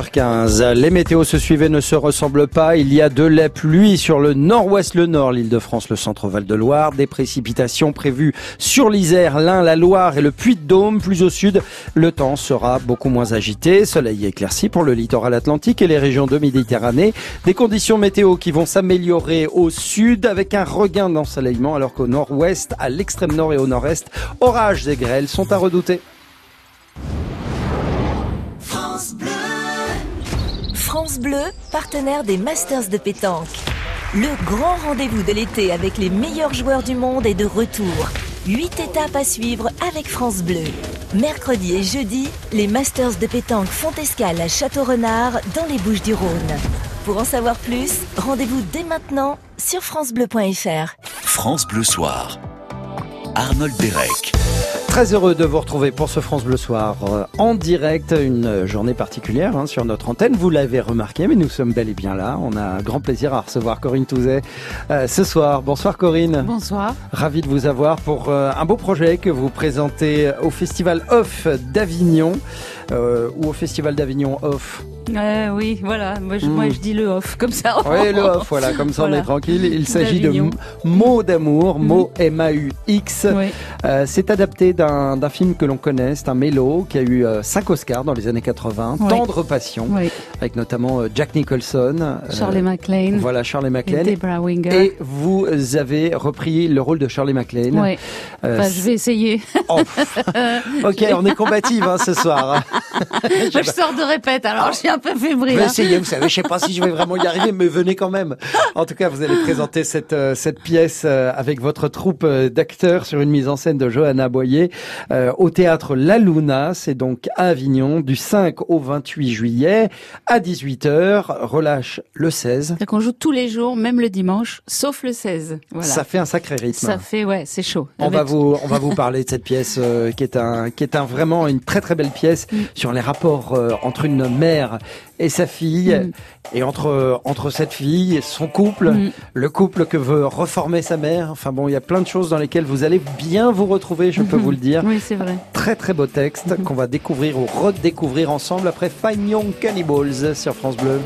15 Les météos se suivent et ne se ressemblent pas. Il y a de la pluie sur le nord-ouest, le nord, l'île de France, le centre Val-de-Loire. Des précipitations prévues sur l'Isère, l'Ain, la Loire et le Puy-de-Dôme. Plus au sud, le temps sera beaucoup moins agité. Soleil éclairci pour le littoral atlantique et les régions de Méditerranée. Des conditions météo qui vont s'améliorer au sud avec un regain d'ensoleillement alors qu'au nord-ouest, à l'extrême nord et au nord-est, orages et grêles sont à redouter. France Bleu, partenaire des Masters de pétanque. Le grand rendez-vous de l'été avec les meilleurs joueurs du monde est de retour. Huit étapes à suivre avec France Bleu. Mercredi et jeudi, les Masters de pétanque font escale à Château-Renard dans les Bouches du Rhône. Pour en savoir plus, rendez-vous dès maintenant sur francebleu.fr. France Bleu Soir. Arnold Derek. Très heureux de vous retrouver pour ce France Bleu Soir euh, en direct, une journée particulière hein, sur notre antenne. Vous l'avez remarqué, mais nous sommes bel et bien là. On a un grand plaisir à recevoir Corinne Touzet euh, ce soir. Bonsoir Corinne. Bonsoir. Ravi de vous avoir pour euh, un beau projet que vous présentez au Festival Off d'Avignon ou au Festival d'Avignon Off. Euh, oui, voilà. Moi je, moi, je dis le off, comme ça. Oui, le off, voilà, comme ça on est tranquille. Il s'agit de Mots d'amour, mots M-A-U-X. Euh, c'est adapté d'un film que l'on connaît, c'est un mélo qui a eu 5 euh, Oscars dans les années 80, Tendre Passion, avec notamment euh, Jack Nicholson. Euh, Charlie MacLaine. Voilà, Charlie MacLaine. Et Debra Winger. Et vous avez repris le rôle de Charlie MacLaine. Oui. Enfin, je vais essayer. Oh. ok, on est combative hein, ce soir. je sors de répète, alors je suis un peu fébrile. Hein. essayez, vous savez, je sais pas si je vais vraiment y arriver, mais venez quand même. En tout cas, vous allez présenter cette, cette pièce avec votre troupe d'acteurs sur une mise en scène de Johanna Boyer au théâtre La Luna. C'est donc à Avignon du 5 au 28 juillet à 18h. Relâche le 16. Donc on joue tous les jours, même le dimanche, sauf le 16. Voilà. Ça fait un sacré rythme. Ça fait, ouais, c'est chaud. On va vous, on va vous parler de cette pièce euh, qui est un, qui est un vraiment une très très belle pièce mm. Sur les rapports euh, entre une mère et sa fille mm. et entre entre cette fille et son couple, mm. le couple que veut reformer sa mère. Enfin bon, il y a plein de choses dans lesquelles vous allez bien vous retrouver, je peux mm-hmm. vous le dire. Oui, c'est vrai. Très très beau texte mm-hmm. qu'on va découvrir ou redécouvrir ensemble après Fine Young Cannibals sur France Bleu.